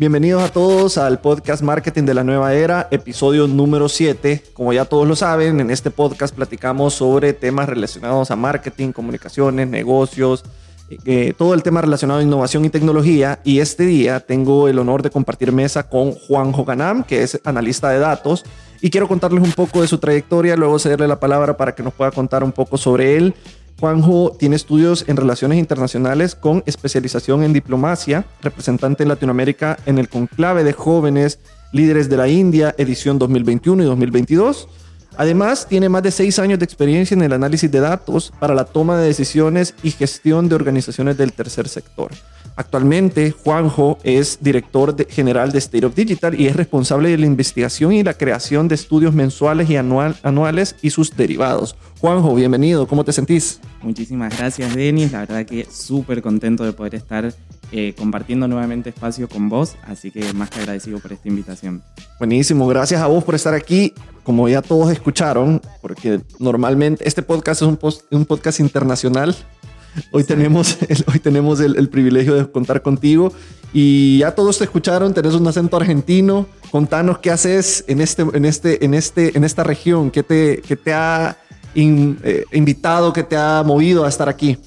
Bienvenidos a todos al podcast Marketing de la Nueva Era, episodio número 7. Como ya todos lo saben, en este podcast platicamos sobre temas relacionados a marketing, comunicaciones, negocios, eh, todo el tema relacionado a innovación y tecnología. Y este día tengo el honor de compartir mesa con Juan Joganam, que es analista de datos. Y quiero contarles un poco de su trayectoria, luego cederle la palabra para que nos pueda contar un poco sobre él Juanjo tiene estudios en relaciones internacionales con especialización en diplomacia, representante en Latinoamérica en el conclave de jóvenes líderes de la India, edición 2021 y 2022. Además, tiene más de seis años de experiencia en el análisis de datos para la toma de decisiones y gestión de organizaciones del tercer sector. Actualmente, Juanjo es director general de State of Digital y es responsable de la investigación y la creación de estudios mensuales y anuales y sus derivados. Juanjo, bienvenido, ¿cómo te sentís? Muchísimas gracias, Denis. La verdad que súper contento de poder estar eh, compartiendo nuevamente espacio con vos, así que más que agradecido por esta invitación. Buenísimo, gracias a vos por estar aquí. Como ya todos escucharon, porque normalmente este podcast es un, un podcast internacional, Hoy tenemos, el, hoy tenemos el, privilegio de contar contigo y ya todos te escucharon, tenés un acento argentino. Contanos qué haces en, este, en, este, en, este, en esta región, qué te, qué te ha eh, invitado, qué te ha movido a estar aquí.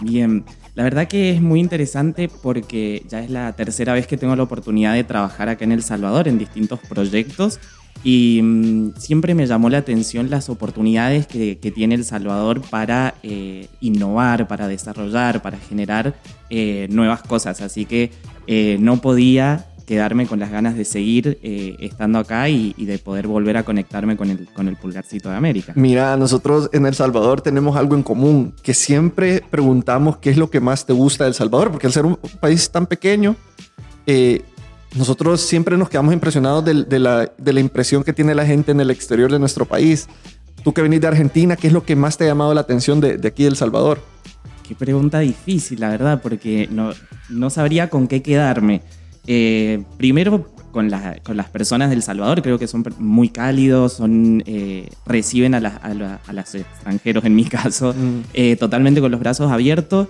Bien, la verdad que es muy interesante porque ya es la tercera vez que tengo la oportunidad de trabajar acá en El Salvador en distintos proyectos y mm, siempre me llamó la atención las oportunidades que, tiene El Salvador para eh, innovar, para desarrollar, para generar eh, nuevas cosas. Así que eh, no podía quedarme con las ganas de seguir estando acá y, de poder volver a conectarme con el, con el pulgarcito de América. Mira, nosotros en El Salvador tenemos algo en común, que siempre preguntamos qué es lo que más te gusta de El Salvador, porque al ser un país tan pequeño, nosotros siempre nos quedamos impresionados de, la, impresión que tiene la gente en el exterior de nuestro país. Tú que venís de Argentina, ¿qué es lo que más te ha llamado la atención de, aquí de El Salvador? Qué pregunta difícil, la verdad, porque no, no sabría con qué quedarme. Eh, primero, con, con, las personas del Salvador, creo que son muy cálidos, son, eh, reciben a, a, los extranjeros, en mi caso, mm. eh, totalmente con los brazos abiertos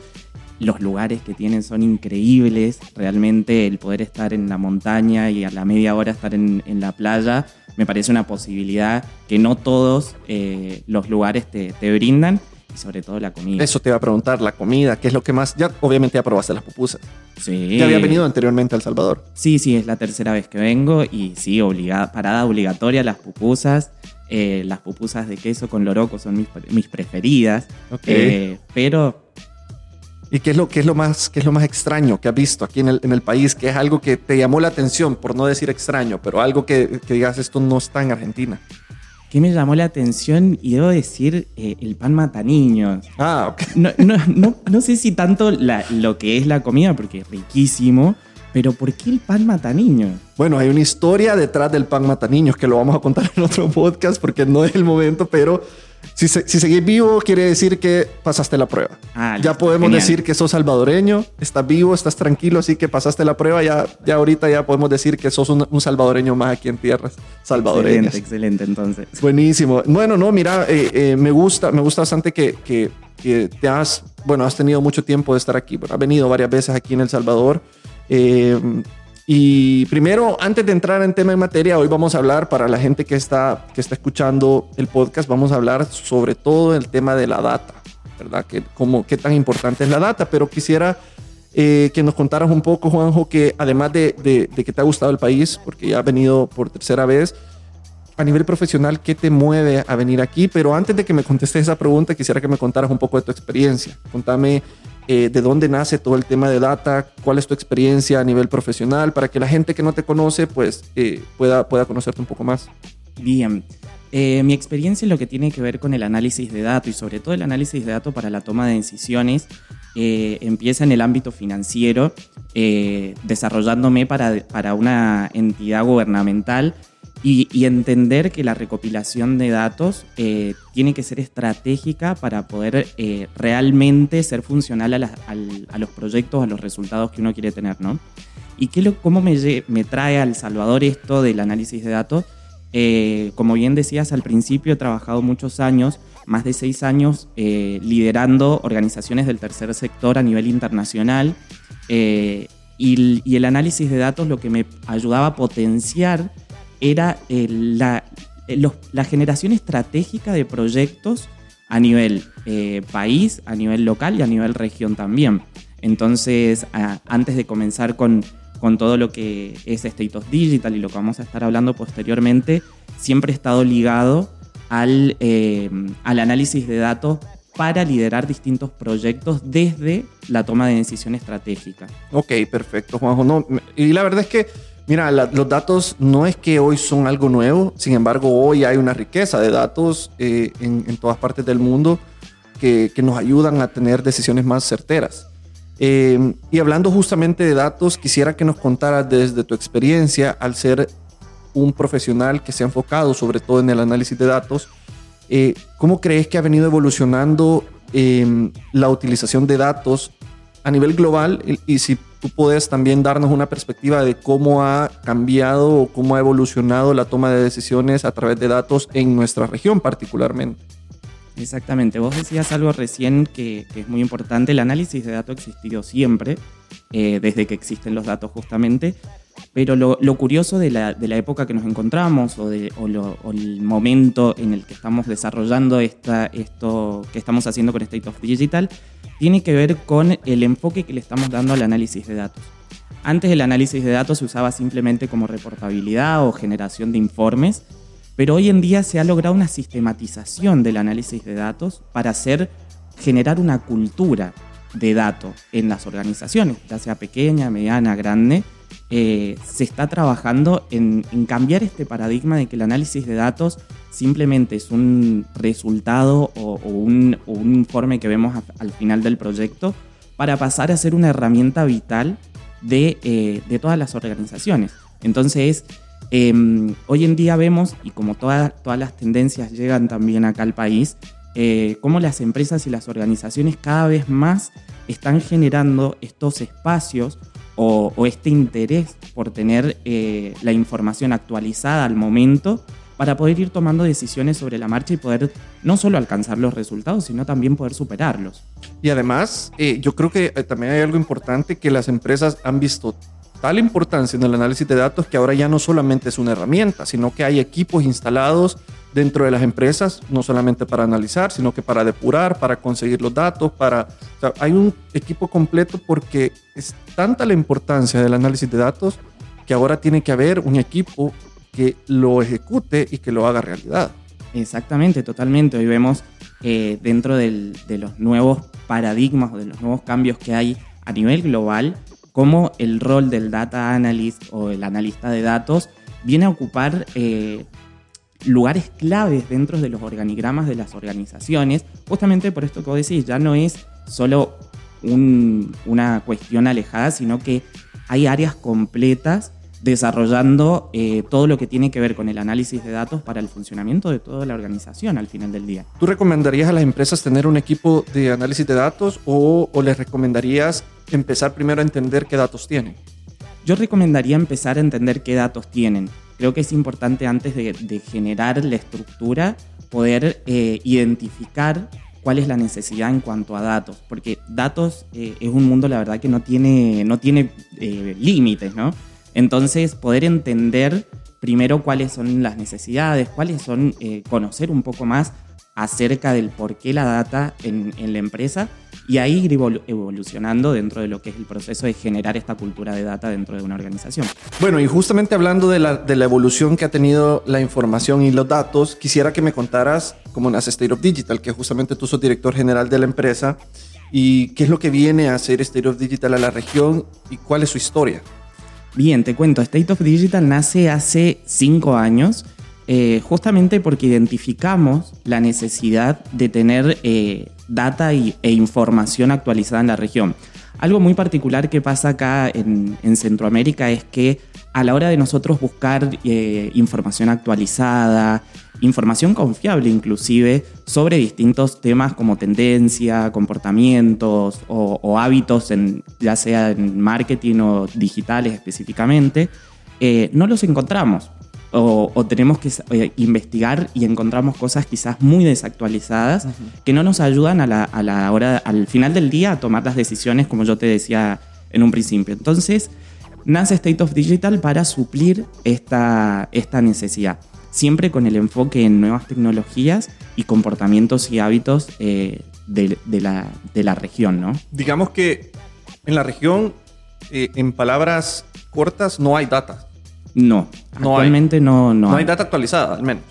los lugares que tienen son increíbles, realmente el poder estar en la montaña y a la media hora estar en, la playa me parece una posibilidad que no todos eh, los lugares te, brindan y sobre todo la comida. Eso te iba a preguntar, la comida, ¿qué es lo que más? Ya obviamente ya probaste las pupusas. Sí. ¿Ya había venido anteriormente a El Salvador? Sí, sí, es la tercera vez que vengo y sí, obligada, parada obligatoria las pupusas. Eh, las pupusas de queso con loroco son mis, preferidas. Eh, pero ¿Y qué es lo, qué es lo, más, qué es lo más extraño que has visto aquí en el, en el país? ¿Qué es algo que te llamó la atención, por no decir extraño, pero algo que, que digas esto no está en Argentina? ¿Qué me llamó la atención? Y debo decir eh, el pan mata niños. Ah, ok. No, no, no, no sé si tanto la, lo que es la comida, porque es riquísimo, pero ¿por qué el pan mata niños? Bueno, hay una historia detrás del pan mata niños que lo vamos a contar en otro podcast porque no es el momento, pero si, seguís vivo, quiere decir que pasaste la prueba. Ah, ya podemos decir que sos salvadoreño, estás vivo, estás tranquilo, así que pasaste la prueba. Ya, ya ahorita ya podemos decir que sos un, salvadoreño más aquí en tierras salvadoreñas. Excelente, excelente, entonces. Buenísimo. Bueno, no, mira, eh, eh, me gusta, me gusta bastante que, que, que, te has, bueno, has tenido mucho tiempo de estar aquí. Bueno, has venido varias veces aquí en El Salvador. Eh, y primero, antes de entrar en tema en materia, hoy vamos a hablar para la gente que está, que está escuchando el podcast, vamos a hablar sobre todo el tema de la data, ¿verdad? Que, como, qué tan importante es la data, pero quisiera eh, que nos contaras un poco, Juanjo, que además de, de, que te ha gustado el país, porque ya has venido por tercera vez, a nivel profesional, ¿qué te mueve a venir aquí? Pero antes de que me contestes esa pregunta, quisiera que me contaras un poco de tu experiencia. Contame eh, de dónde nace todo el tema de data, cuál es tu experiencia a nivel profesional, para que la gente que no te conoce pues eh, pueda, pueda conocerte un poco más. Bien, eh, mi experiencia en lo que tiene que ver con el análisis de datos y sobre todo el análisis de datos para la toma de decisiones empieza en el ámbito financiero, desarrollándome para, para una entidad gubernamental y, entender que la recopilación de datos eh, tiene que ser estratégica para poder eh, realmente ser funcional a, los proyectos, a los resultados que uno quiere tener, ¿no? ¿Y qué lo, cómo me, me, trae al Salvador esto del análisis de datos? Eh, como bien decías al principio, he trabajado muchos años, más de seis años, liderando organizaciones del tercer sector a nivel internacional Y, el análisis de datos lo que me ayudaba a potenciar era la, la generación estratégica de proyectos a nivel eh, país, a nivel local y a nivel región también. Entonces, antes de comenzar con, con todo lo que es State of Digital y lo que vamos a estar hablando posteriormente, siempre he estado ligado al, eh, al análisis de datos para liderar distintos proyectos desde la toma de decisión estratégica. Ok, perfecto, Juanjo. y la verdad es que Mira, los datos no es que hoy son algo nuevo, sin embargo hoy hay una riqueza de datos eh, en, todas partes del mundo que, nos ayudan a tener decisiones más certeras. Eh, y hablando justamente de datos, quisiera que nos contaras desde tu experiencia al ser un profesional que se ha enfocado sobre todo en el análisis de datos, eh, ¿cómo crees que ha venido evolucionando la utilización de datos a nivel global y, si tú puedes también darnos una perspectiva de cómo ha cambiado o cómo ha evolucionado la toma de decisiones a través de datos en nuestra región particularmente. Exactamente, vos decías algo recién que, es muy importante, el análisis de datos ha existido siempre, eh, desde que existen los datos justamente, pero lo, curioso de la, época que nos encontramos o, de, el momento en el que estamos desarrollando esta, esto que estamos haciendo con State of Digital tiene que ver con el enfoque que le estamos dando al análisis de datos. Antes el análisis de datos se usaba simplemente como reportabilidad o generación de informes, pero hoy en día se ha logrado una sistematización del análisis de datos para hacer generar una cultura de datos en las organizaciones, ya sea pequeña, mediana, grande, eh, se está trabajando en, cambiar este paradigma de que el análisis de datos simplemente es un resultado o, un, informe que vemos al final del proyecto para pasar a ser una herramienta vital de, eh, todas las organizaciones. Entonces, em, hoy en día vemos, y como todas las tendencias llegan también acá al país, eh, cómo las empresas y las organizaciones cada vez más están generando estos espacios o, este interés por tener eh, la información actualizada al momento para poder ir tomando decisiones sobre la marcha y poder no solo alcanzar los resultados, sino también poder superarlos. Y además, eh, yo creo que eh, también hay algo importante que las empresas han visto tal importancia en el análisis de datos que ahora ya no solamente es una herramienta, sino que hay equipos instalados dentro de las empresas, no solamente para analizar, sino que para depurar, para conseguir los datos, para... hay un equipo completo porque es tanta la importancia del análisis de datos que ahora tiene que haber un equipo que lo ejecute y que lo haga realidad. Exactamente, totalmente. Hoy vemos eh, dentro de los nuevos paradigmas o de los nuevos cambios que hay a nivel global, cómo el rol del data analyst o el analista de datos viene a ocupar eh, lugares claves dentro de los organigramas de las organizaciones, justamente por esto que vos decís, ya no es solo una cuestión alejada, sino que hay áreas completas desarrollando eh, todo lo que tiene que ver con el análisis de datos para el funcionamiento de toda la organización al final del día. ¿Tú recomendarías a las empresas tener un equipo de análisis de datos o, o les recomendarías empezar primero a entender qué datos tienen? Yo recomendaría empezar a entender qué datos tienen creo que es importante antes de, generar la estructura poder eh, identificar cuál es la necesidad en cuanto a datos, porque datos eh, es un mundo, la verdad, que no tiene, no tiene eh, límites, ¿no? Entonces, poder entender primero cuáles son las necesidades, cuáles son, conocer un poco más acerca del por qué la data en, en la empresa y ahí ir evolucionando dentro de lo que es el proceso de generar esta cultura de data dentro de una organización. Bueno, y justamente hablando de la, de la evolución que ha tenido la información y los datos, quisiera que me contaras cómo nace State of Digital, que justamente tú sos director general de la empresa, y qué es lo que viene a hacer State of Digital a la región y cuál es su historia. Bien, te cuento, State of Digital nace hace cinco años. Eh, justamente porque identificamos la necesidad de tener eh, data y, e información actualizada en la región. Algo muy particular que pasa acá en, Centroamérica es que a la hora de nosotros buscar eh, información actualizada, información confiable inclusive, sobre distintos temas como tendencia, comportamientos o, hábitos, ya sea en marketing o digitales específicamente, no los encontramos o, tenemos que eh, investigar y encontramos cosas quizás muy desactualizadas que no nos ayudan a la, hora, al final del día, a tomar las decisiones, como yo te decía en un principio. Entonces, nace State of Digital para suplir esta, esta necesidad, siempre con el enfoque en nuevas tecnologías y comportamientos y hábitos eh, de, la, de, la, región, ¿no? Digamos que en la región, eh, en palabras cortas, no hay data. No, actualmente no, no, no hay. data actualizada, al menos.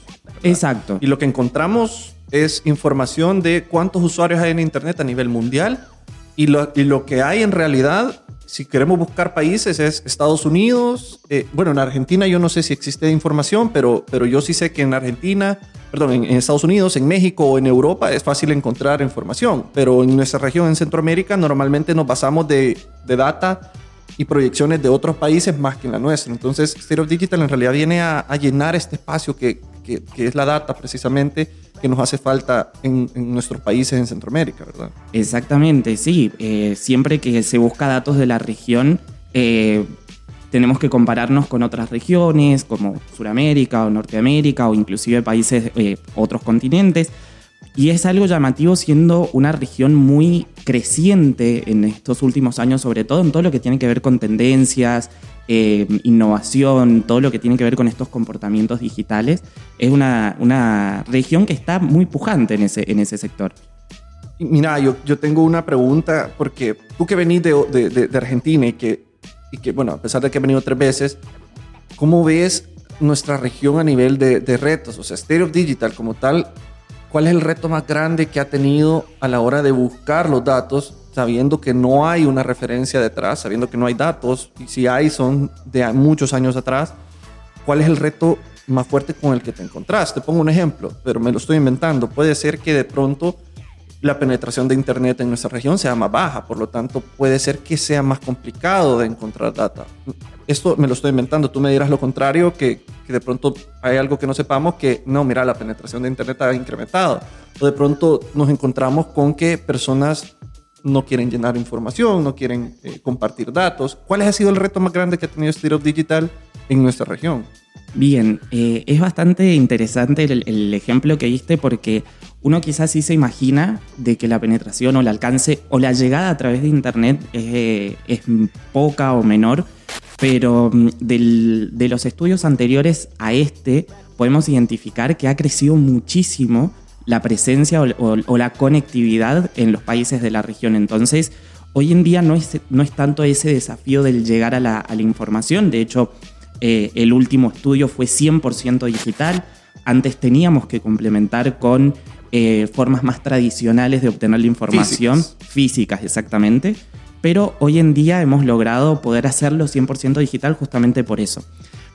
Exacto. Y lo que encontramos es información de cuántos usuarios hay en Internet a nivel mundial y lo, y lo que hay en realidad si queremos buscar países es Estados Unidos. Eh, bueno, en Argentina yo no sé si existe información, pero, pero yo sí sé que en Argentina, perdón, en, Estados Unidos, en México o en Europa es fácil encontrar información. Pero en nuestra región, en Centroamérica, normalmente nos basamos de, de data y proyecciones de otros países más que en la nuestra. Entonces, State Digital en realidad viene a, a llenar este espacio que, que, que es la data precisamente que nos hace falta en, nuestros países en Centroamérica, ¿verdad? Exactamente, sí. Eh, siempre que se busca datos de la región, eh, tenemos que compararnos con otras regiones como Sudamérica o Norteamérica o inclusive países, eh, otros continentes. Y es algo llamativo siendo una región muy creciente en estos últimos años, sobre todo en todo lo que tiene que ver con tendencias, eh, innovación, todo lo que tiene que ver con estos comportamientos digitales, es una, una región que está muy pujante en ese, en ese sector. Mira, yo, yo tengo una pregunta, porque tú que venís de, de, de, Argentina y que, y que, bueno, a pesar de que he venido tres veces, ¿cómo ves nuestra región a nivel de, de retos? O sea, State of Digital como tal, ¿cuál es el reto más grande que ha tenido a la hora de buscar los datos sabiendo que no hay una referencia detrás, sabiendo que no hay datos, y si hay son de muchos años atrás, ¿cuál es el reto más fuerte con el que te encontrás? Te pongo un ejemplo, pero me lo estoy inventando. Puede ser que de pronto la penetración de Internet en nuestra región sea más baja, por lo tanto puede ser que sea más complicado de encontrar data. Esto me lo estoy inventando, tú me dirás lo contrario, que, que de pronto hay algo que no sepamos, que no, mira, la penetración de Internet ha incrementado. O de pronto nos encontramos con que personas no quieren llenar información, no quieren eh, compartir datos. ¿Cuál ha sido el reto más grande que ha tenido State Digital en nuestra región? Bien, eh, es bastante interesante el, ejemplo que diste porque uno quizás sí se imagina de que la penetración o el alcance o la llegada a través de Internet es, eh, poca o menor, pero mm, de los estudios anteriores a este podemos identificar que ha crecido muchísimo la presencia o, la conectividad en los países de la región. Entonces, hoy en día no es, no es tanto ese desafío del llegar a la, información. De hecho, eh, el último estudio fue 100% digital. Antes teníamos que complementar con eh, formas más tradicionales de obtener la información, físicas. físicas exactamente. Pero hoy en día hemos logrado poder hacerlo 100% digital justamente por eso.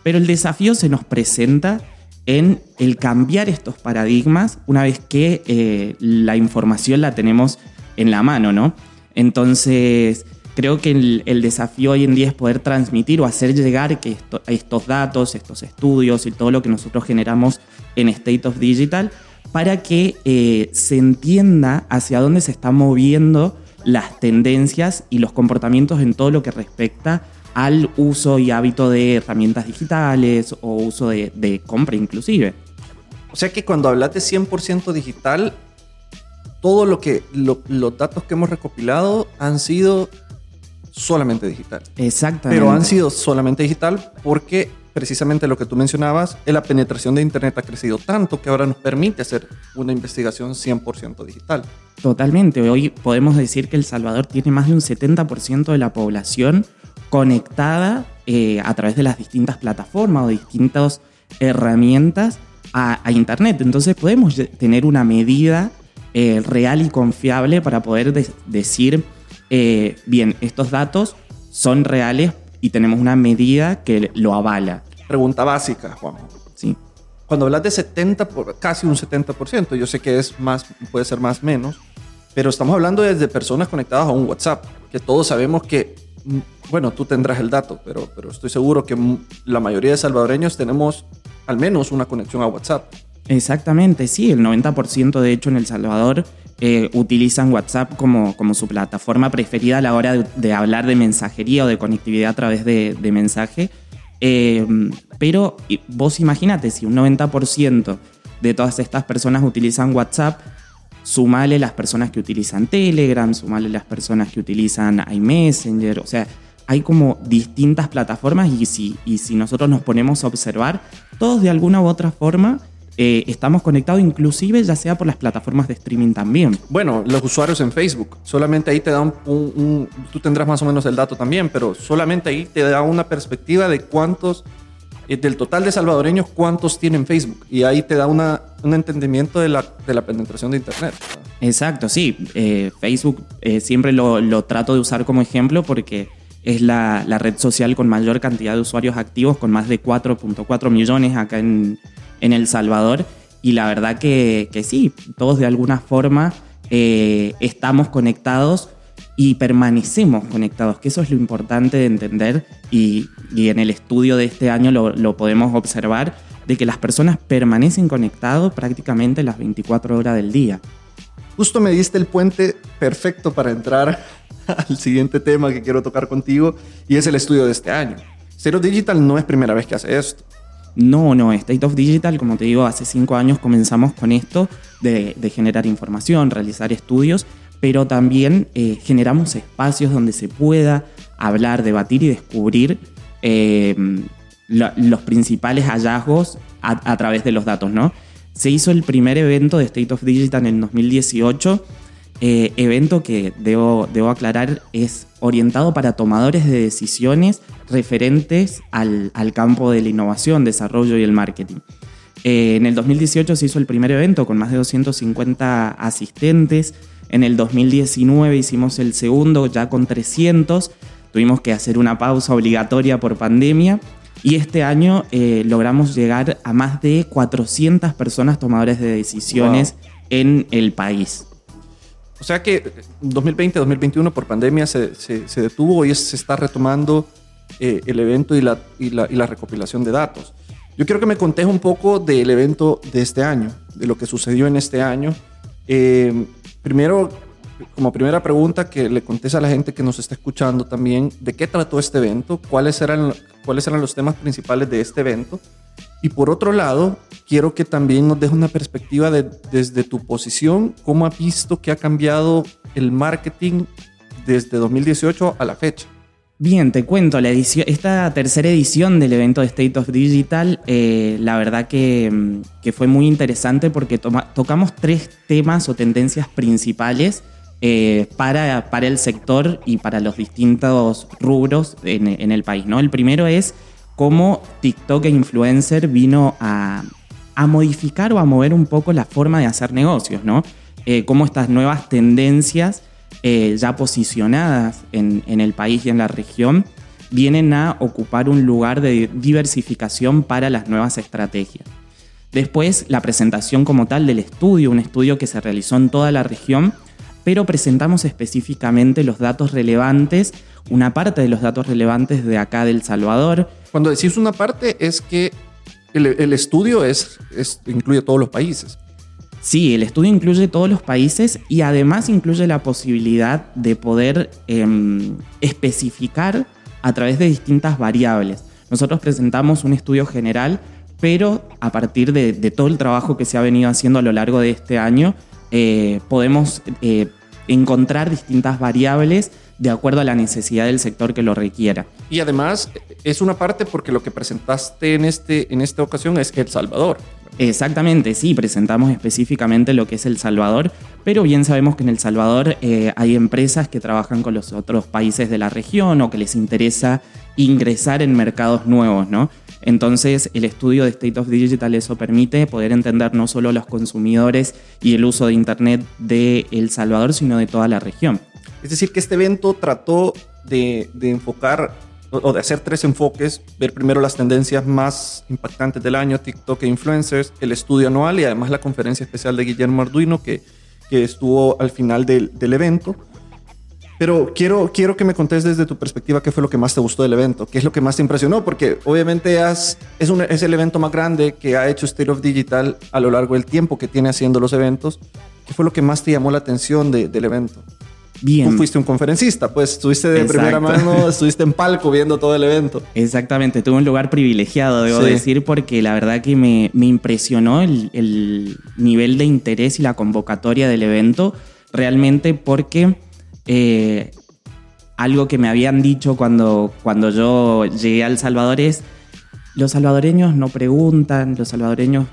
Pero el desafío se nos presenta en el cambiar estos paradigmas una vez que eh, la información la tenemos en la mano, ¿no? Entonces, creo que el, desafío hoy en día es poder transmitir o hacer llegar que estos datos, estos estudios y todo lo que nosotros generamos en State of Digital para que eh, se entienda hacia dónde se están moviendo las tendencias y los comportamientos en todo lo que respecta al uso y hábito de herramientas digitales o uso de, compra inclusive. O sea que cuando hablas de 100% digital, todo lo que los datos que hemos recopilado han sido solamente digital. Exactamente. Pero han sido solamente digital porque precisamente lo que tú mencionabas, la penetración de Internet ha crecido tanto que ahora nos permite hacer una investigación 100% digital. Totalmente. Hoy podemos decir que El Salvador tiene más de un 70% de la población conectada eh, a través de las distintas plataformas o distintas herramientas a, Internet. Entonces podemos tener una medida eh, real y confiable para poder decir, eh, bien, estos datos son reales y tenemos una medida que lo avala. Pregunta básica, Juan. Sí. Cuando hablas de 70, casi un 70%, yo sé que es más, puede ser más menos, pero estamos hablando desde personas conectadas a un WhatsApp, que todos sabemos que bueno, tú tendrás el dato, pero, pero estoy seguro que la mayoría de salvadoreños tenemos al menos una conexión a WhatsApp. Exactamente, sí, el 90% de hecho en El Salvador eh, utilizan WhatsApp como, como su plataforma preferida a la hora de, hablar de mensajería o de conectividad a través de, mensaje. Eh, pero vos imagínate, si un 90% de todas estas personas utilizan WhatsApp, sumale las personas que utilizan Telegram, sumale las personas que utilizan iMessenger, o sea, hay como distintas plataformas y si, y si nosotros nos ponemos a observar, todos de alguna u otra forma eh, estamos conectados inclusive ya sea por las plataformas de streaming también. Bueno, los usuarios en Facebook, solamente ahí te da un, tú tendrás más o menos el dato también, pero solamente ahí te da una perspectiva de cuántos, eh, del total de salvadoreños, cuántos tienen Facebook. Y ahí te da una, un entendimiento de la, de la penetración de Internet. Exacto, sí. Eh, Facebook siempre lo, lo trato de usar como ejemplo porque es la, red social con mayor cantidad de usuarios activos, con más de 4.4 millones acá en, El Salvador. Y la verdad que, sí, todos de alguna forma eh, estamos conectados y permanecemos conectados, que eso es lo importante de entender y, en el estudio de este año lo, lo, podemos observar, de que las personas permanecen conectados prácticamente las 24 horas del día. Justo me diste el puente perfecto para entrar al siguiente tema que quiero tocar contigo y es el estudio de este año. Zero Digital no es primera vez que hace esto. No, no, State of Digital, como te digo, hace cinco años comenzamos con esto de, generar información, realizar estudios, pero también eh, generamos espacios donde se pueda hablar, debatir y descubrir eh, los principales hallazgos a, a, través de los datos, ¿no? Se hizo el primer evento de State of Digital en el 2018 eh, evento que debo, debo aclarar es orientado para tomadores de decisiones referentes al, campo de la innovación, desarrollo y el marketing. Eh, en el 2018 se hizo el primer evento con más de 250 asistentes. En el 2019 hicimos el segundo ya con 300. Tuvimos que hacer una pausa obligatoria por pandemia. Y este año eh, logramos llegar a más de 400 personas tomadores de decisiones en el país. O sea que 2020-2021 por pandemia se, se, detuvo y se está retomando eh, el evento y la, y, la, y la, recopilación de datos. Yo quiero que me contes un poco del evento de este año, de lo que sucedió en este año. Eh, primero, como primera pregunta, que le contes a la gente que nos está escuchando también, ¿de qué trató este evento? ¿Cuáles eran, cuáles eran los temas principales de este evento? Y por otro lado, quiero que también nos deje una perspectiva de, desde tu posición, cómo ha visto que ha cambiado el marketing desde 2018 a la fecha. Bien, te cuento, la edición, esta tercera edición del evento de State of Digital, eh, la verdad que, mm, que, fue muy interesante porque tocamos tres temas o tendencias principales eh, para, para el sector y para los distintos rubros en, en el país. ¿no? El primero es cómo TikTok e influencer vino a, modificar o a mover un poco la forma de hacer negocios, ¿no? Eh, cómo estas nuevas tendencias eh, ya posicionadas en, el país y en la región vienen a ocupar un lugar de diversificación para las nuevas estrategias. Después, la presentación como tal del estudio, un estudio que se realizó en toda la región, pero presentamos específicamente los datos relevantes, una parte de los datos relevantes de acá del Salvador, cuando decís una parte es que el, estudio es, incluye todos los países. Sí, el estudio incluye todos los países y además incluye la posibilidad de poder em, especificar a través de distintas variables. Nosotros presentamos un estudio general, pero a partir de, todo el trabajo que se ha venido haciendo a lo largo de este año, eh, podemos eh, encontrar distintas variables de acuerdo a la necesidad del sector que lo requiera. Y además es una parte porque lo que presentaste en, este, en esta ocasión es El Salvador. Exactamente, sí, presentamos específicamente lo que es El Salvador, pero bien sabemos que en El Salvador eh, hay empresas que trabajan con los otros países de la región o que les interesa ingresar en mercados nuevos, ¿no? Entonces, el estudio de State of Digital eso permite poder entender no solo los consumidores y el uso de Internet de El Salvador, sino de toda la región. Es decir, que este evento trató de, enfocar o de hacer tres enfoques, ver primero las tendencias más impactantes del año, TikTok e influencers, el estudio anual y además la conferencia especial de Guillermo Arduino que, que estuvo al final del, del, evento. Pero quiero, quiero que me contes desde tu perspectiva qué fue lo que más te gustó del evento, qué es lo que más te impresionó, porque obviamente es, un, es el evento más grande que ha hecho State of Digital a lo largo del tiempo que tiene haciendo los eventos. ¿Qué fue lo que más te llamó la atención del evento? Bien. Tú fuiste un conferencista, pues estuviste de primera mano, estuviste en palco viendo todo el evento. Exactamente, tuve un lugar privilegiado, debo decir, porque la verdad que me, impresionó el, nivel de interés y la convocatoria del evento, realmente porque eh, algo que me habían dicho cuando, cuando yo llegué a El Salvador es, los salvadoreños no preguntan, los salvadoreños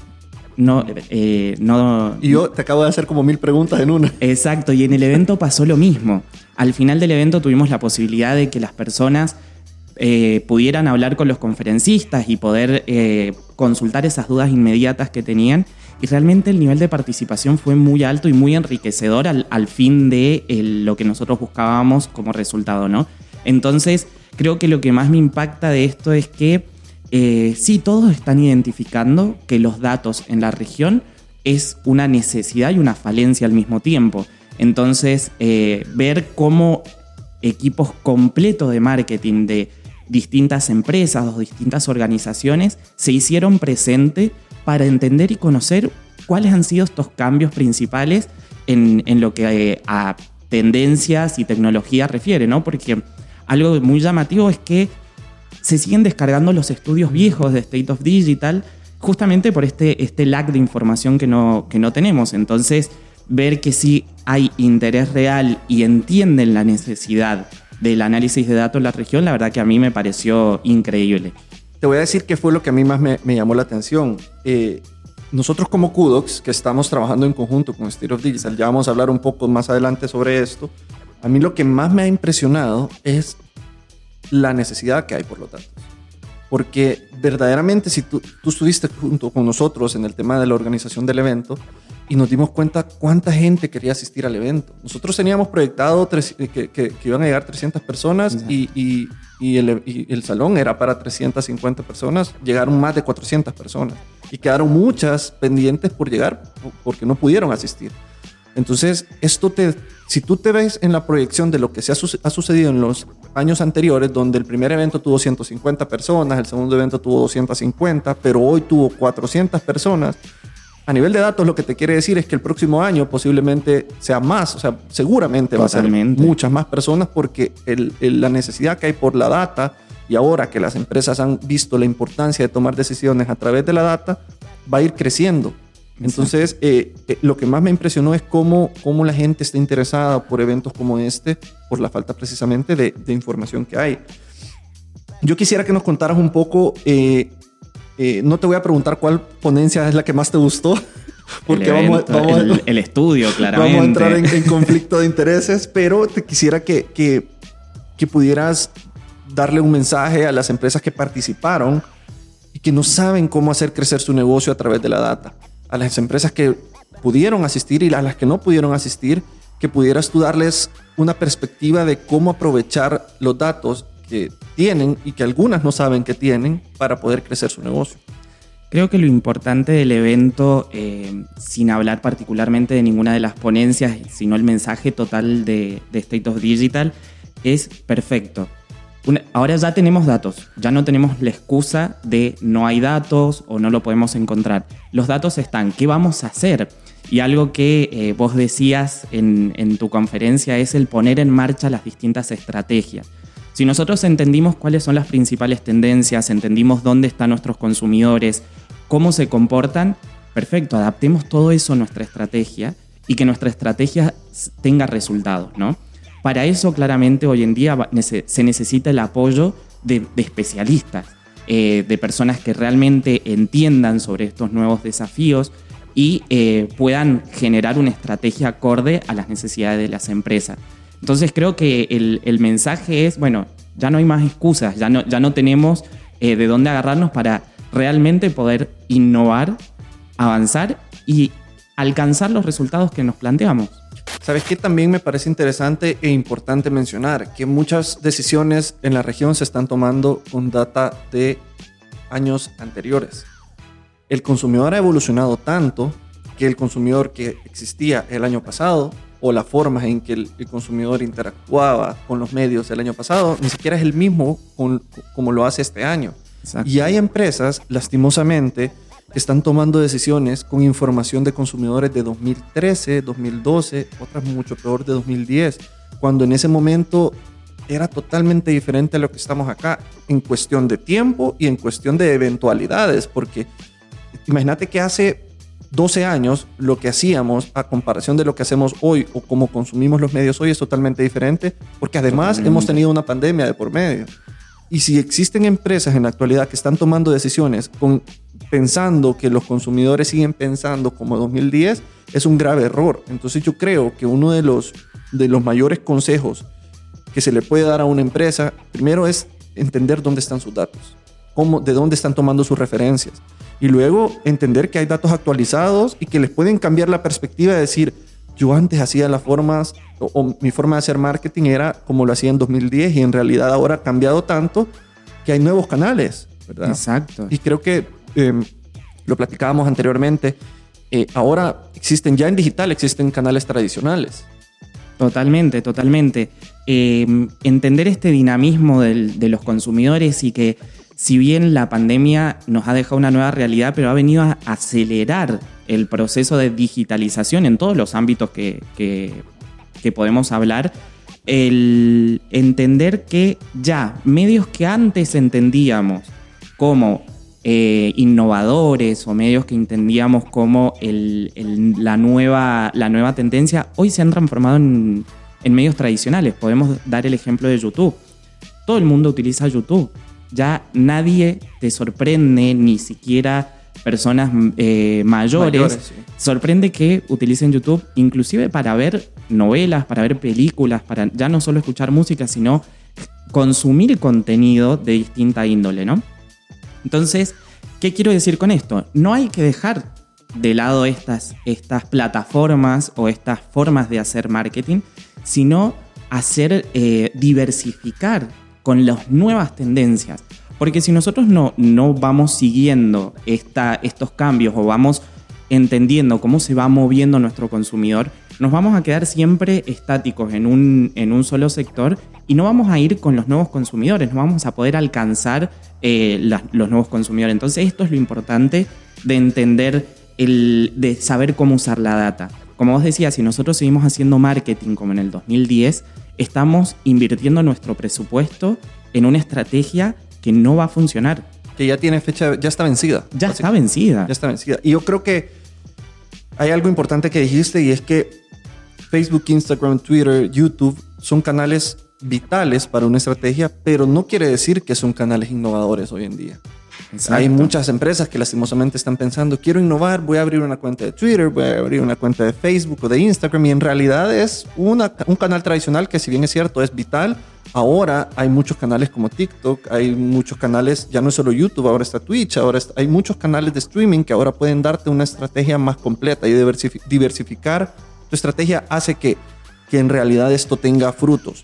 no, eh, no... Y yo te acabo de hacer como mil preguntas en una. Exacto, y en el evento pasó lo mismo. Al final del evento tuvimos la posibilidad de que las personas eh, pudieran hablar con los conferencistas y poder eh, consultar esas dudas inmediatas que tenían. Y realmente el nivel de participación fue muy alto y muy enriquecedor al, al fin de lo que nosotros buscábamos como resultado, ¿no? Entonces, creo que lo que más me impacta de esto es que eh, sí, todos están identificando que los datos en la región es una necesidad y una falencia al mismo tiempo. Entonces, eh, ver cómo equipos completos de marketing de distintas empresas o distintas organizaciones se hicieron presente para entender y conocer cuáles han sido estos cambios principales en, lo que eh, a tendencias y tecnología refiere, ¿no? Porque algo muy llamativo es que se siguen descargando los estudios viejos de State of Digital justamente por este, este lag de información que no, que no tenemos. Entonces, ver que sí hay interés real y entienden la necesidad del análisis de datos en la región, la verdad que a mí me pareció increíble. Te voy a decir qué fue lo que a mí más me, llamó la atención. Eh, nosotros como Kudox, que estamos trabajando en conjunto con State of Digital, ya vamos a hablar un poco más adelante sobre esto, a mí lo que más me ha impresionado es la necesidad que hay por los datos. Porque verdaderamente si tú, tú estuviste junto con nosotros en el tema de la organización del evento y nos dimos cuenta cuánta gente quería asistir al evento. Nosotros teníamos proyectado que, que, iban a llegar 300 personas y, y, y, el, y, el, salón era para 350 personas. Llegaron más de 400 personas y quedaron muchas pendientes por llegar porque no pudieron asistir. Entonces, esto te, si tú te ves en la proyección de lo que se ha, sucedido en los años anteriores, donde el primer evento tuvo 150 personas, el segundo evento tuvo 250, pero hoy tuvo 400 personas, a nivel de datos lo que te quiere decir es que el próximo año posiblemente sea más, o sea, seguramente va a ser muchas más personas porque la necesidad que hay por la data y ahora que las empresas han visto la importancia de tomar decisiones a través de la data, va a ir creciendo. Entonces, eh, eh, lo que más me impresionó es cómo, cómo la gente está interesada por eventos como este, por la falta precisamente de, información que hay. Yo quisiera que nos contaras un poco, eh, no te voy a preguntar cuál ponencia es la que más te gustó, porque el vamos, vamos el, estudio, claramente. Vamos a entrar en, en conflicto de intereses, pero te quisiera que, que, que pudieras darle un mensaje a las empresas que participaron y que no saben cómo hacer crecer su negocio a través de la data a las empresas que pudieron asistir y a las que no pudieron asistir, que pudieras tú darles una perspectiva de cómo aprovechar los datos que tienen y que algunas no saben que tienen para poder crecer su negocio. Creo que lo importante del evento, eh, sin hablar particularmente de ninguna de las ponencias, sino el mensaje total de, de State of Digital, es perfecto ahora ya tenemos datos, ya no tenemos la excusa de no hay datos o no lo podemos encontrar. Los datos están, ¿qué vamos a hacer? Y algo que eh, vos decías en, en tu conferencia es el poner en marcha las distintas estrategias. Si nosotros entendimos cuáles son las principales tendencias, entendimos dónde están nuestros consumidores, cómo se comportan, perfecto, adaptemos todo eso a nuestra estrategia y que nuestra estrategia tenga resultados, ¿no? Para eso claramente hoy en día se necesita el apoyo de, especialistas, eh, de personas que realmente entiendan sobre estos nuevos desafíos y eh, puedan generar una estrategia acorde a las necesidades de las empresas. Entonces creo que el, mensaje es, bueno, ya no hay más excusas, ya no, ya no tenemos eh, de dónde agarrarnos para realmente poder innovar, avanzar y alcanzar los resultados que nos planteamos. ¿Sabes qué? También me parece interesante e importante mencionar que muchas decisiones en la región se están tomando con data de años anteriores. El consumidor ha evolucionado tanto que el consumidor que existía el año pasado o la forma en que el, consumidor interactuaba con los medios el año pasado ni siquiera es el mismo como lo hace este año. Y hay empresas, lastimosamente, que están tomando decisiones con información de consumidores de 2013, 2012, otras mucho peor de 2010. cuando en ese momento era totalmente diferente a lo que estamos acá en cuestión de tiempo y en cuestión de eventualidades, porque imagínate que hace 12 años lo que hacíamos a comparación de lo que hacemos hoy o cómo consumimos los medios hoy es totalmente diferente, porque además hemos tenido una pandemia de por medio. Y si existen empresas en la actualidad que están tomando decisiones con, pensando que los consumidores siguen pensando como 2010, es un grave error. Entonces yo creo que uno de los, de los mayores consejos que se le puede dar a una empresa, primero es entender dónde están sus datos, cómo, de dónde están tomando sus referencias. Y luego entender que hay datos actualizados y que les pueden cambiar la perspectiva de decir, yo antes hacía las formas o, mi forma de hacer marketing era como lo hacía en 2010 y en realidad ahora ha cambiado tanto que hay nuevos canales, ¿verdad? Exacto. Y creo que em, lo platicábamos anteriormente, eh, ahora existen ya en digital, existen canales tradicionales. Totalmente, totalmente. Em, entender este dinamismo de los consumidores y que si bien la pandemia nos ha dejado una nueva realidad, pero ha venido a acelerar el proceso de digitalización en todos los ámbitos que, que, podemos hablar, el entender que ya medios que antes entendíamos como eh, innovadores o medios que entendíamos como la, nueva, la nueva tendencia, hoy se han transformado en, en medios tradicionales. Podemos dar el ejemplo de YouTube. Todo el mundo utiliza YouTube. Ya nadie te sorprende, ni siquiera personas eh, mayores, sorprende que utilicen YouTube inclusive para ver novelas, para ver películas, para ya no solo escuchar música, sino consumir contenido de distinta índole, ¿no? Entonces, ¿qué quiero decir con esto? No hay que dejar de lado estas, estas plataformas o estas formas de hacer marketing, sino hacer eh, diversificar con las nuevas tendencias. Porque si nosotros no, no vamos siguiendo esta, estos cambios o vamos entendiendo cómo se va moviendo nuestro consumidor, nos vamos a quedar siempre estáticos en un, en un solo sector y no vamos a ir con los nuevos consumidores, no vamos a poder alcanzar eh, los nuevos consumidores. Entonces esto es lo importante de entender, el, de saber cómo usar la data como vos decías, si nosotros seguimos haciendo marketing como en el 2010, estamos invirtiendo nuestro presupuesto en una estrategia que no va a funcionar. Que ya tiene fecha, ya está vencida. Ya está vencida. Ya está vencida. Y yo creo que hay algo importante que dijiste y es que Facebook, Instagram, Twitter, YouTube son canales vitales para una estrategia, pero no quiere decir que son canales innovadores hoy en día. Hay muchas empresas que lastimosamente están pensando, quiero innovar, voy a abrir una cuenta de Twitter, voy a abrir una cuenta de Facebook o de Instagram y en realidad es una, un canal tradicional que si bien es cierto es vital, ahora hay muchos canales como TikTok, hay muchos canales, ya no es solo YouTube, ahora está Twitch, ahora hay muchos canales de streaming que ahora pueden darte una estrategia más completa y diversificar tu estrategia hace que, que en realidad esto tenga frutos.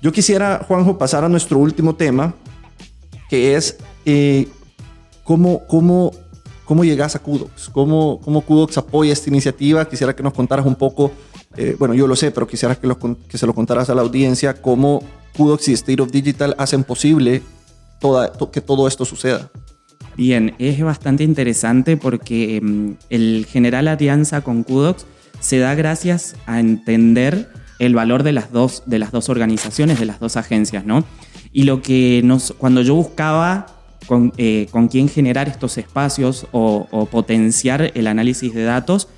Yo quisiera, Juanjo, pasar a nuestro último tema, que es eh, ¿Cómo, cómo, cómo llegas a Kudox? ¿Cómo, ¿Cómo Kudox apoya esta iniciativa? Quisiera que nos contaras un poco, eh, bueno, yo lo sé, pero quisiera que, que se lo contaras a la audiencia, cómo Kudox y State of Digital hacen posible toda, que todo esto suceda. Bien, es bastante interesante porque mm, el general alianza con Kudox se da gracias a entender el valor de las dos, de las dos organizaciones, de las dos agencias, ¿no? Y lo que nos, cuando yo buscaba con, eh, con quién generar estos espacios o, potenciar el análisis de datos,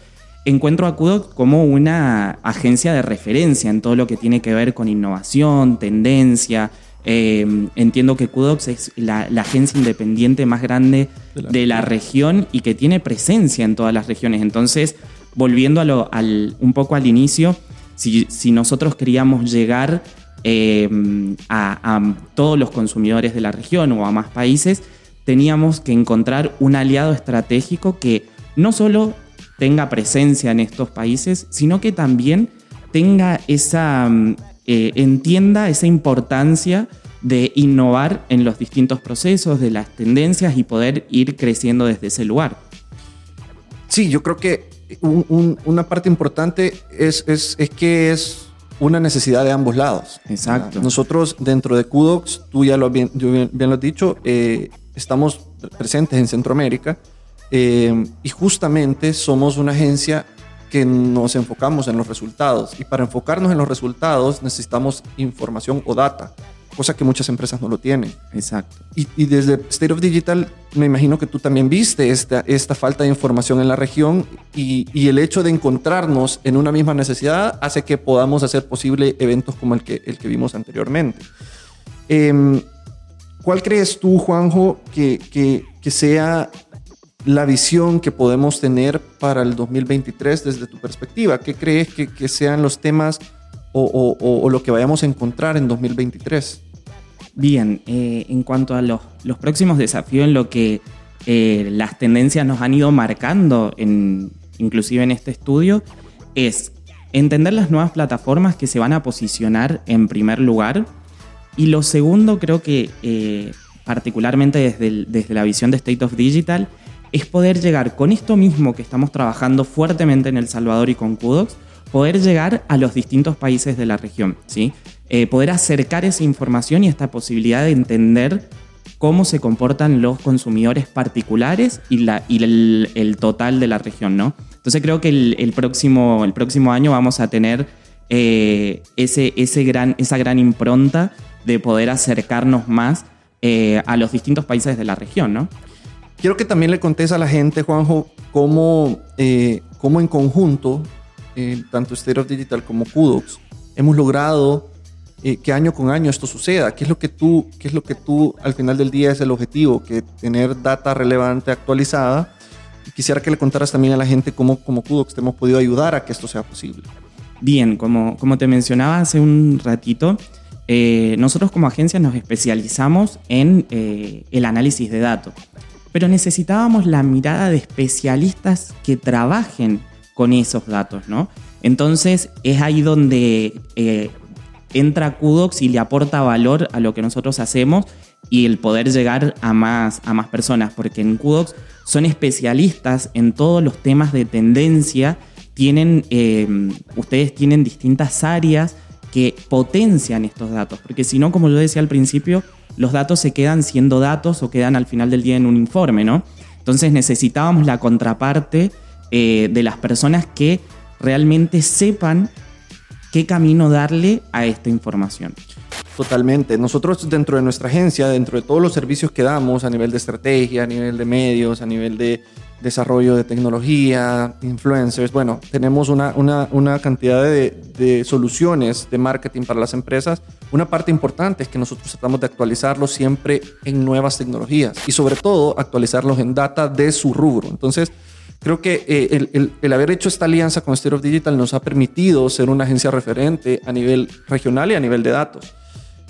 encuentro a Kudox como una agencia de referencia en todo lo que tiene que ver con innovación, tendencia. Eh, entiendo que Kudox es la, agencia independiente más grande de la, región y que tiene presencia en todas las regiones. Entonces, volviendo a un poco al inicio, si, si nosotros queríamos llegar Em, a, todos los consumidores de la región o a más países, teníamos que encontrar un aliado estratégico que no solo tenga presencia en estos países, sino que también tenga esa, em, eh, entienda esa importancia de innovar en los distintos procesos, de las tendencias y poder ir creciendo desde ese lugar. Sí, yo creo que una parte importante es, es, es que es una necesidad de ambos lados. Exacto. Nosotros dentro de Kudox, tú ya lo bien, bien, lo has dicho, eh, estamos presentes en Centroamérica eh, y justamente somos una agencia que nos enfocamos en los resultados. Y para enfocarnos en los resultados necesitamos información o data, cosa que muchas empresas no lo tienen. Exacto. Y, desde State of Digital, me imagino que tú también viste esta, esta falta de información en la región y, y, el hecho de encontrarnos en una misma necesidad hace que podamos hacer posible eventos como el que, el que vimos anteriormente. Eh, ¿Cuál crees tú, Juanjo, que, que, que sea la visión que podemos tener para el 2023 desde tu perspectiva? ¿Qué crees que, que sean los temas o, o, lo que vayamos a encontrar en 2023? Bien, eh, en cuanto a los, los, próximos desafíos en lo que eh, las tendencias nos han ido marcando, en, inclusive en este estudio, es entender las nuevas plataformas que se van a posicionar en primer lugar. Y lo segundo, creo que eh, particularmente desde, desde la visión de State of Digital, es poder llegar con esto mismo que estamos trabajando fuertemente en El Salvador y con Kudox, poder llegar a los distintos países de la región, ¿sí? Eh, poder acercar esa información y esta posibilidad de entender cómo se comportan los consumidores particulares y, la, y el, el, total de la región, ¿no? Entonces creo que el, el próximo, el próximo año vamos a tener eh, ese, ese gran, esa gran impronta de poder acercarnos más eh, a los distintos países de la región, ¿no? Quiero que también le contes a la gente, Juanjo, cómo, cómo en conjunto, eh, tanto State of Digital como Kudox, hemos logrado eh, que año con año esto suceda. ¿Qué es lo que tú, qué es lo que tú al final del día es el objetivo? Que tener data relevante actualizada. Quisiera que le contaras también a la gente cómo como Kudox te hemos podido ayudar a que esto sea posible. Bien, como, como te mencionaba hace un ratito, eh, nosotros como agencia nos especializamos en eh, el análisis de datos, pero necesitábamos la mirada de especialistas que trabajen con esos datos, ¿no? Entonces es ahí donde eh, entra Kudox y le aporta valor a lo que nosotros hacemos y el poder llegar a más, a más personas, porque en Kudox son especialistas en todos los temas de tendencia, tienen, eh, ustedes tienen distintas áreas que potencian estos datos, porque si no, como yo decía al principio, los datos se quedan siendo datos o quedan al final del día en un informe, ¿no? Entonces necesitábamos la contraparte eh, de las personas que realmente sepan qué camino darle a esta información. Totalmente. Nosotros dentro de nuestra agencia, dentro de todos los servicios que damos a nivel de estrategia, a nivel de medios, a nivel de desarrollo de tecnología, influencers, bueno, tenemos una, una, una cantidad de, de, soluciones de marketing para las empresas. Una parte importante es que nosotros tratamos de actualizarlos siempre en nuevas tecnologías y sobre todo actualizarlos en data de su rubro. Entonces, creo que eh, el, el, el, haber hecho esta alianza con State of Digital nos ha permitido ser una agencia referente a nivel regional y a nivel de datos.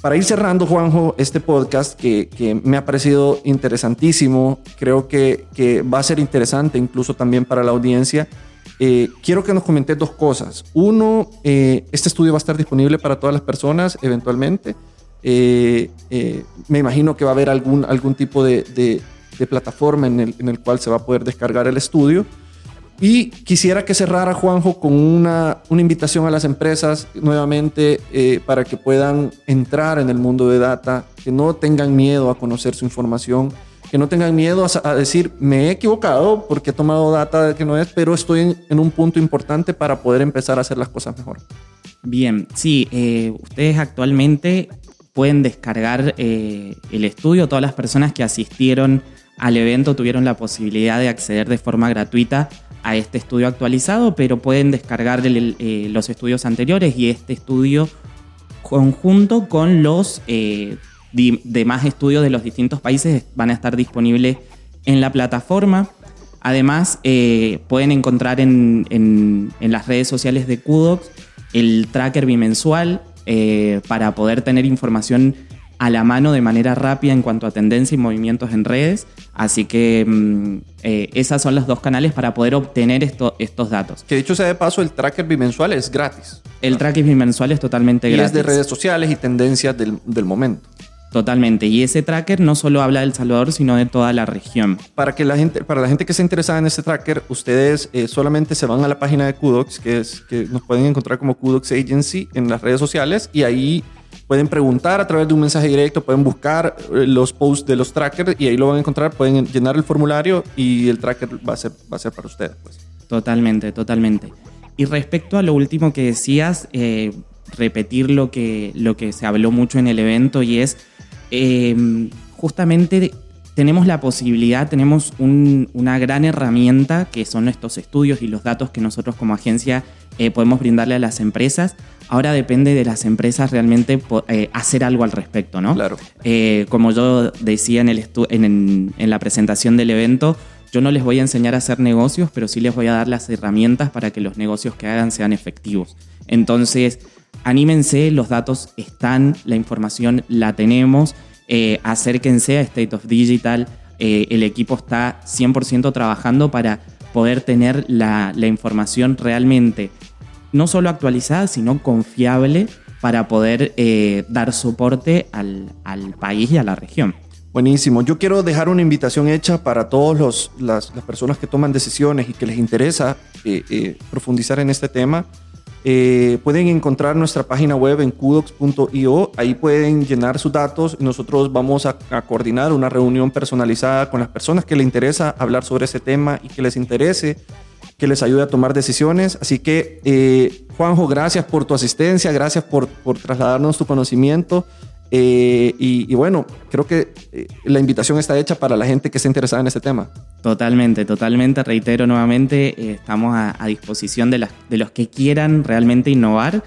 Para ir cerrando, Juanjo, este podcast que, que me ha parecido interesantísimo, creo que, que, va a ser interesante incluso también para la audiencia. Eh, quiero que nos comentes dos cosas. Uno, eh, este estudio va a estar disponible para todas las personas eventualmente. Eh, me imagino que va a haber algún, algún tipo de, de, de plataforma en el, en el cual se va a poder descargar el estudio. Y quisiera que cerrara Juanjo con una, una invitación a las empresas nuevamente eh, para que puedan entrar en el mundo de data, que no tengan miedo a conocer su información, que no tengan miedo a, a decir, me he equivocado porque he tomado data que no es, pero estoy en, en, un punto importante para poder empezar a hacer las cosas mejor. Bien, sí, eh, ustedes actualmente pueden descargar eh, el estudio, todas las personas que asistieron al evento tuvieron la posibilidad de acceder de forma gratuita a este estudio actualizado, pero pueden descargar eh, los estudios anteriores y este estudio conjunto con los eh, demás estudios de los distintos países van a estar disponibles en la plataforma. Además, eh, pueden encontrar en, en, las redes sociales de Kudox el tracker bimensual para poder tener información a la mano de manera rápida en cuanto a tendencia y movimientos en redes. Así que mmm, eh, esas son los dos canales para poder obtener esto, estos datos. Que dicho sea de paso, el tracker bimensual es gratis. El tracker bimensual es totalmente y gratis. es de redes sociales y tendencias del, del momento. Totalmente. Y ese tracker no solo habla del Salvador, sino de toda la región. Para, que la gente, para la gente que esté interesada en este tracker, ustedes eh, solamente se van a la página de Kudox, que, es, que nos pueden encontrar como Kudox Agency en las redes sociales, y ahí pueden preguntar a través de un mensaje directo, pueden buscar eh, los posts de los trackers y ahí lo van a encontrar, pueden llenar el formulario y el tracker va a ser, va a ser para ustedes. Pues. Totalmente, totalmente. Y respecto a lo último que decías, eh, repetir lo que, lo que se habló mucho en el evento y es eh, justamente tenemos la posibilidad, tenemos una gran herramienta que son estos estudios y los datos que nosotros como agencia podemos brindarle a las empresas. Ahora depende de las empresas realmente hacer algo al respecto, ¿no? Claro. como yo decía en, el en, en la presentación del evento, yo no les voy a enseñar a hacer negocios, pero sí les voy a dar las herramientas para que los negocios que hagan sean efectivos. Entonces, anímense, los datos están, la información la tenemos, eh, acérquense a State of Digital, eh, el equipo está 100% trabajando para poder tener la, información realmente no solo actualizada, sino confiable para poder eh, dar soporte al, al país y a la región. Buenísimo. Yo quiero dejar una invitación hecha para todas las, personas que toman decisiones y que les interesa eh, eh, profundizar en este tema. Pueden encontrar nuestra página web en kudox.io. Ahí pueden llenar sus datos nosotros vamos a, coordinar una reunión personalizada con las personas que les interesa hablar sobre ese tema y que les interese que les ayude a tomar decisiones. Así que, Juanjo, gracias por tu asistencia, gracias por, trasladarnos tu conocimiento. Eh, y, bueno, creo que eh, la invitación está hecha para la gente que esté interesada en este tema. Totalmente, totalmente. Reitero nuevamente, eh, estamos a, disposición de, las, de, los que quieran realmente innovar.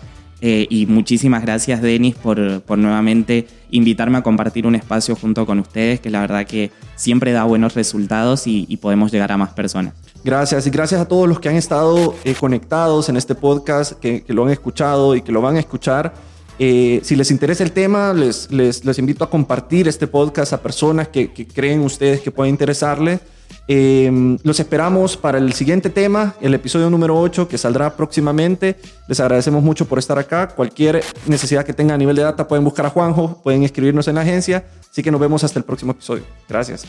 Y muchísimas gracias, Denis, por, por, nuevamente invitarme a compartir un espacio junto con ustedes, que la verdad que siempre da buenos resultados y, podemos llegar a más personas. Gracias y gracias a todos los que han estado conectados en este podcast, que, que lo han escuchado y que lo van a escuchar. Eh, si les interesa el tema, les, les, les, invito a compartir este podcast a personas que, que creen ustedes que puede interesarles. Eh, los esperamos para el siguiente tema, el episodio número 8, que saldrá próximamente. Les agradecemos mucho por estar acá. Cualquier necesidad que tengan a nivel de data pueden buscar a Juanjo, pueden escribirnos en la agencia. Así que nos vemos hasta el próximo episodio. Gracias.